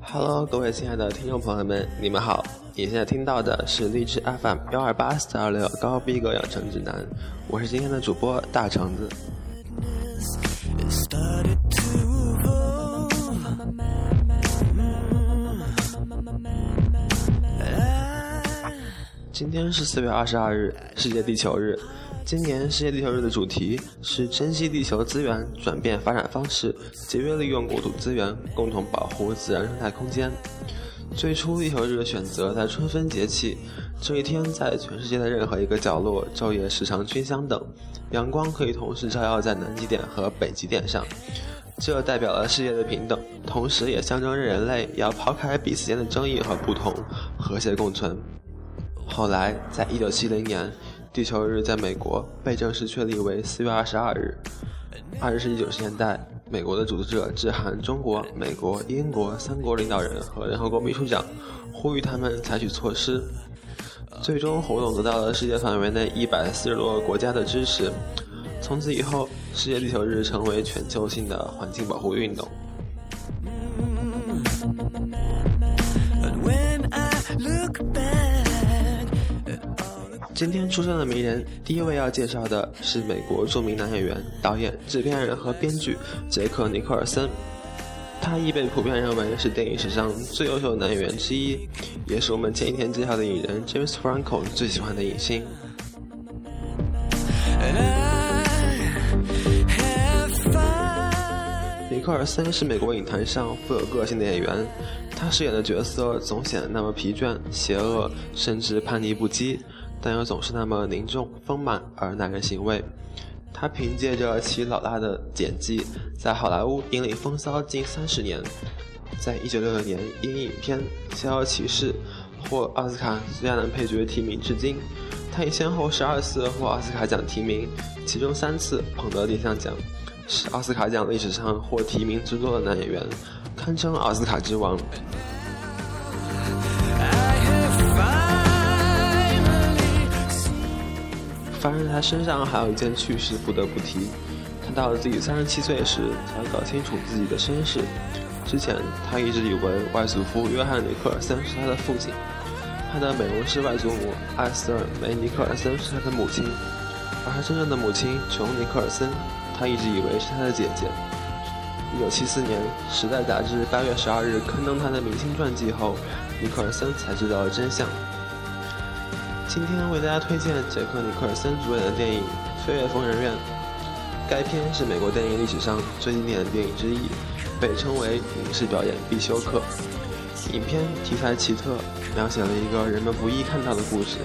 Hello，各位亲爱的听众朋友们，你们好！你现在听到的是荔枝 FM 幺二八四二六高逼格养成指南，我是今天的主播大橙子。今天是四月二十二日，世界地球日。今年世界地球日的主题是珍惜地球资源，转变发展方式，节约利用国土资源，共同保护自然生态空间。最初，地球日的选择在春分节气这一天，在全世界的任何一个角落，昼夜时长均相等，阳光可以同时照耀在南极点和北极点上，这代表了世界的平等，同时也象征着人类要抛开彼此间的争议和不同，和谐共存。后来，在一九七零年，地球日在美国被正式确立为四月二十二日。二十世纪九十年代，美国的组织者致函中国、美国、英国三国领导人和联合国秘书长，呼吁他们采取措施。最终，活动得到了世界范围内一百四十多个国家的支持。从此以后，世界地球日成为全球性的环境保护运动。今天出生的名人，第一位要介绍的是美国著名男演员、导演、制片人和编剧杰克·尼克尔森。他亦被普遍认为是电影史上最优秀的男演员之一，也是我们前一天介绍的影人 James Franco 最喜欢的影星。尼克尔森是美国影坛上富有个性的演员，他饰演的角色总显得那么疲倦、邪恶，甚至叛逆不羁。但又总是那么凝重、丰满而耐人寻味。他凭借着其老辣的演技，在好莱坞引领风骚近三十年。在一九六六年，因影片《逍遥骑士》获奥斯卡最佳男配角提名至今。他已先后十二次获奥斯卡奖提名，其中三次捧得金像奖，是奥斯卡奖历史上获提名最多的男演员，堪称奥斯卡之王。发生在他身上还有一件趣事不得不提。他到了自己三十七岁时才搞清楚自己的身世。之前他一直以为外祖父约翰·尼克尔森是他的父亲，他的美容师外祖母艾斯尔梅·尼克尔森是他的母亲，而他真正的母亲琼·尼克尔森，他一直以为是他的姐姐。一九七四年，《时代》杂志八月十二日刊登他的明星传记后，尼克尔森才知道了真相。今天为大家推荐杰克·尼克尔森主演的电影《飞越疯人院》。该片是美国电影历史上最经典的电影之一，被称为影视表演必修课。影片题材奇特，描写了一个人们不易看到的故事，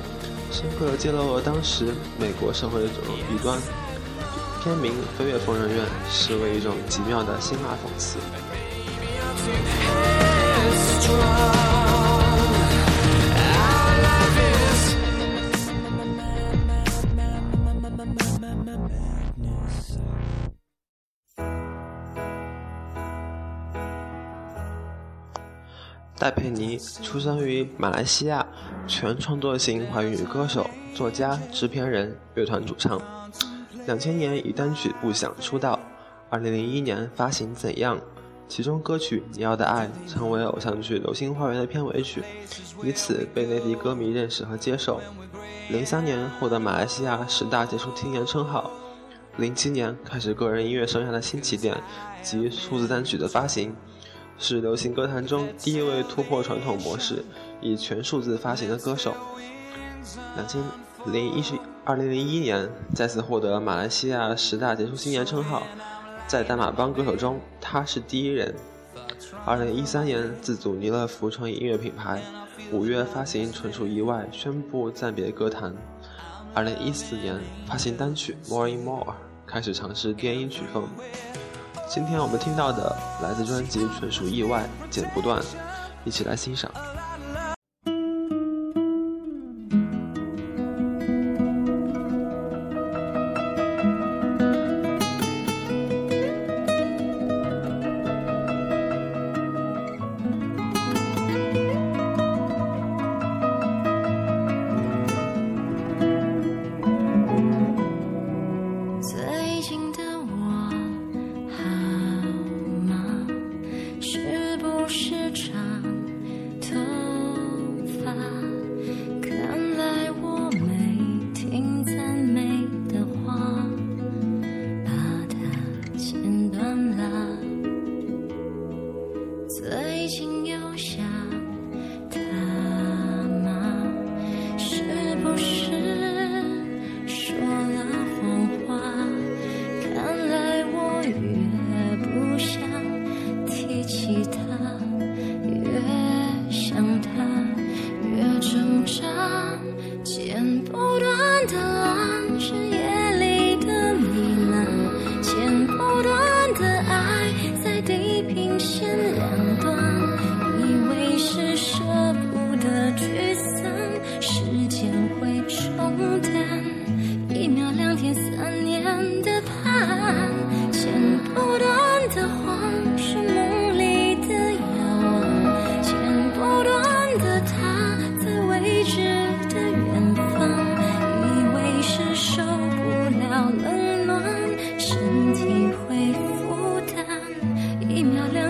深刻揭露了当时美国社会的种种弊端。片名《飞越疯人院》是为一种极妙的辛辣讽刺。戴佩妮出生于马来西亚，全创作型华语女歌手、作家、制片人、乐团主唱。两千年以单曲《不想》出道，二零零一年发行《怎样》，其中歌曲《你要的爱》成为偶像剧《流星花园》的片尾曲，以此被内地歌迷认识和接受。零三年获得马来西亚十大杰出青年称号，零七年开始个人音乐生涯的新起点及数字单曲的发行。是流行歌坛中第一位突破传统模式，以全数字发行的歌手。两千零一十二零零一年再次获得马来西亚十大杰出青年称号，在大马帮歌手中他是第一人。二零一三年自组尼勒福创意音乐品牌，五月发行《纯属意外》，宣布暂别歌坛。二零一四年发行单曲《More in More》，开始尝试电音曲风。今天我们听到的来自专辑《纯属意外》，剪不断，一起来欣赏。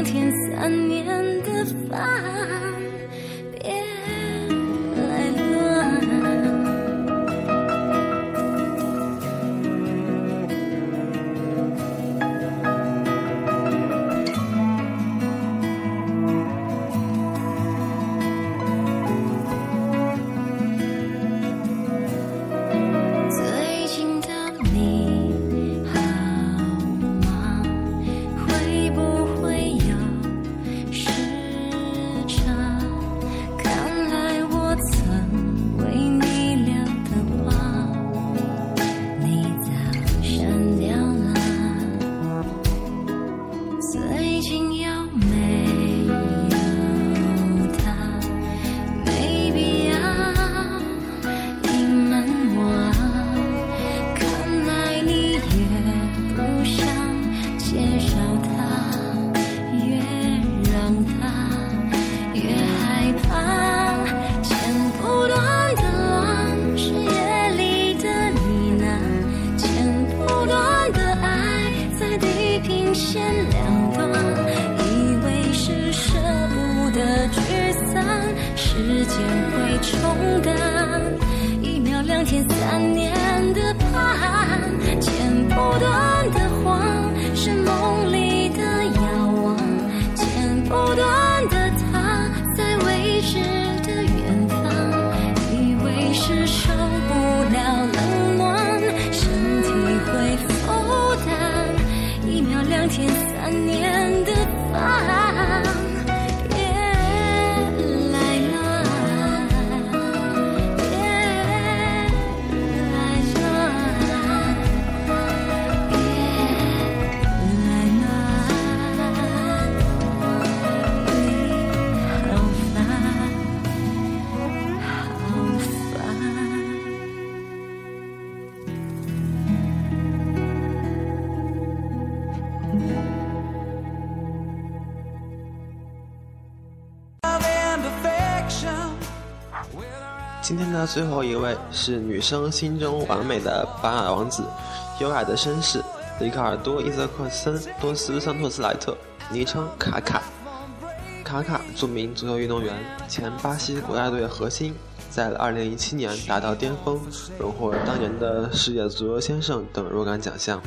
天三年的发重淡一秒两天三年的盼，剪不断的谎，是梦里的遥望，剪不断的他在未知的远方，以为是受不了冷暖，身体会负担，一秒两天三年的盼。今天的最后一位是女生心中完美的巴尔王子，优雅的绅士里卡尔多·伊泽克森多斯桑托斯莱特，昵称卡卡。卡卡，著名足球运动员，前巴西国家队核心，在2017年达到巅峰，荣获当年的世界足球先生等若干奖项。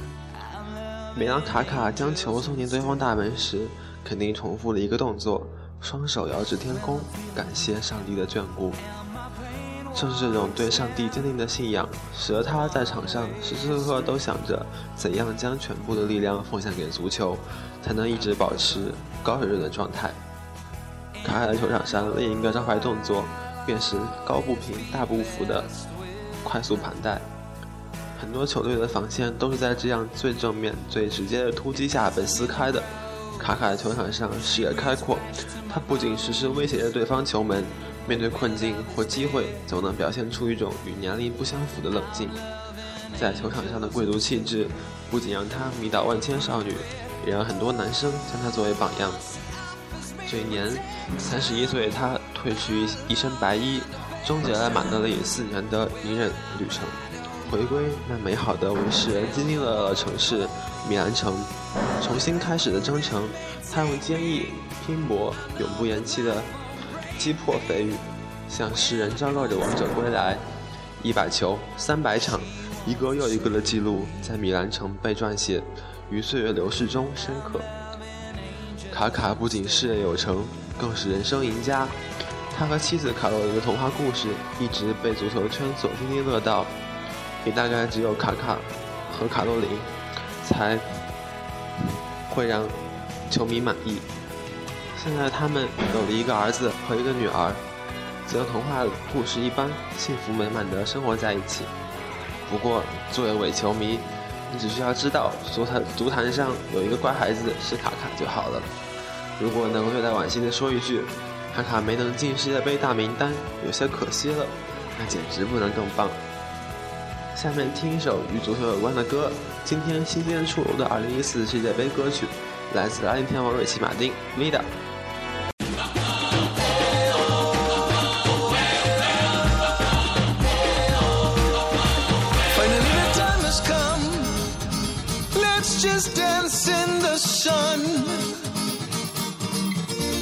每当卡卡将球送进对方大门时，肯定重复了一个动作：双手遥指天空，感谢上帝的眷顾。正是这种对上帝坚定的信仰，使得他在场上时时刻刻都想着怎样将全部的力量奉献给足球，才能一直保持高水准的状态。卡卡的球场上另一个招牌动作，便是高不平大不服的快速盘带。很多球队的防线都是在这样最正面、最直接的突击下被撕开的。卡卡的球场上视野开阔，他不仅实时威胁着对方球门。面对困境或机会，总能表现出一种与年龄不相符的冷静。在球场上的贵族气质，不仅让他迷倒万千少女，也让很多男生将他作为榜样。这一年，三十一岁的他褪去一身白衣，终结了马德里四年的隐忍旅程，回归那美好的为世人津津乐道的城市——米兰城。重新开始的征程，他用坚毅、拼搏、永不言弃的。击破蜚语，向世人昭告着王者归来。一百球，三百场，一个又一个的记录在米兰城被撰写，于岁月流逝中深刻。卡卡不仅事业有成，更是人生赢家。他和妻子卡洛琳的童话故事一直被足球圈所津津乐道，也大概只有卡卡和卡洛琳才会让球迷满意。现在他们有了一个儿子和一个女儿，就像童话故事一般幸福美满的生活在一起。不过作为伪球迷，你只需要知道足坛足坛上有一个乖孩子是卡卡就好了。如果能够略带惋惜的说一句，卡卡没能进世界杯大名单，有些可惜了，那简直不能更棒。下面听一首与足球有关的歌，今天新鲜出炉的2014世界杯歌曲，来自阿根廷王瑞奇·马丁《Vida》。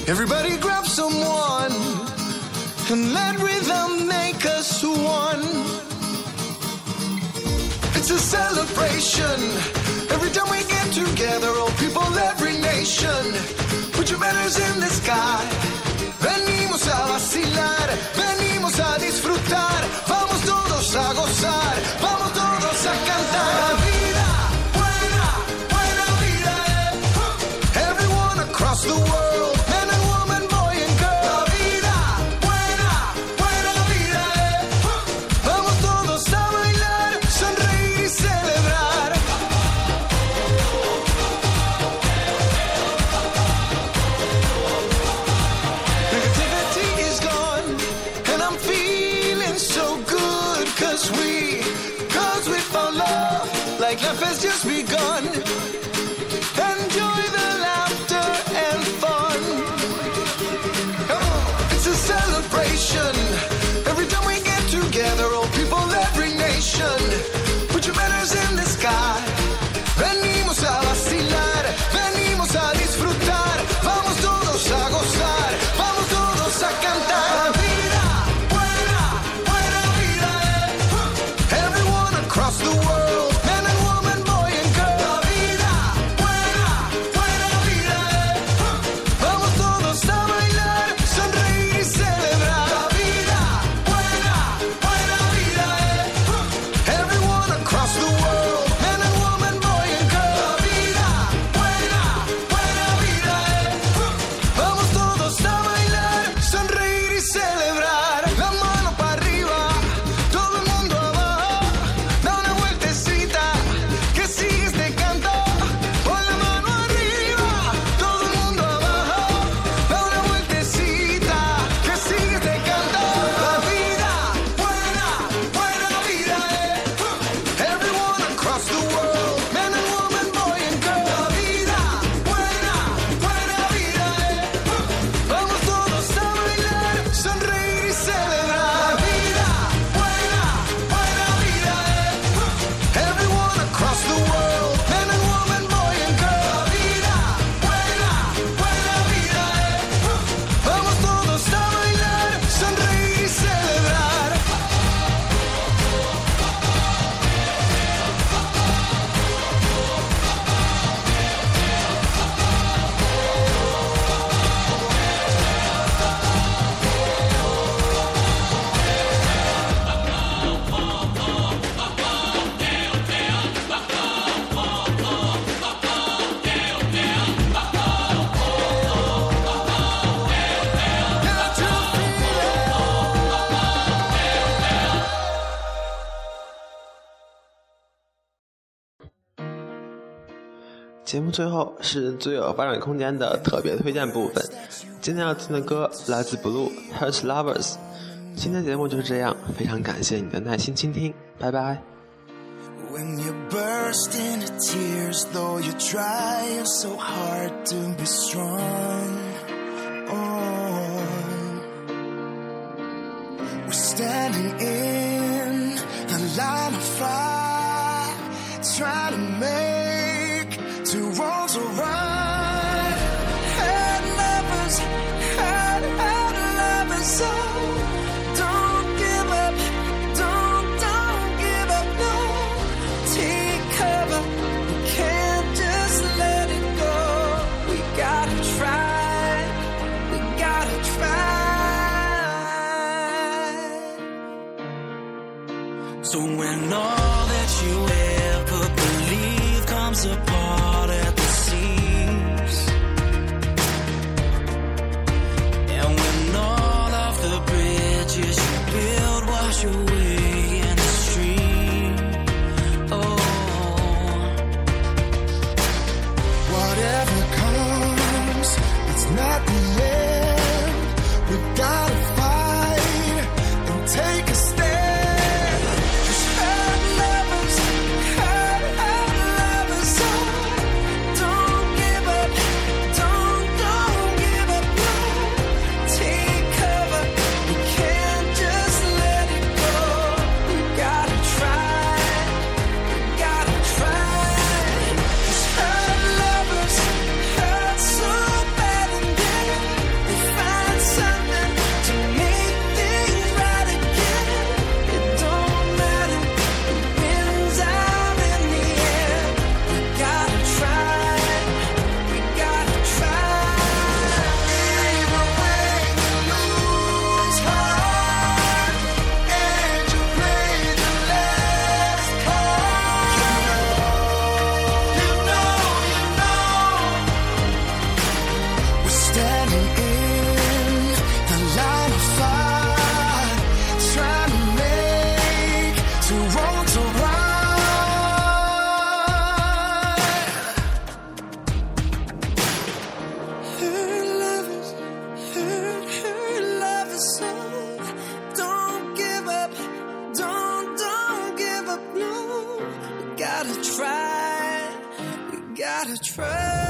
Everybody grab someone and let rhythm make us one. It's a celebration. Every time we get together, all people, every nation. Put your banners in the sky. Venimos a vacilar, venimos a disfrutar. Vamos todos a gozar, vamos todos a cantar.《eh. life is just me. 节目最后是最有发展空间的特别推荐部分。今天要听的歌来自 Blue Hurt Lovers。今天节目就是这样，非常感谢你的耐心倾听，拜拜。two gotta try.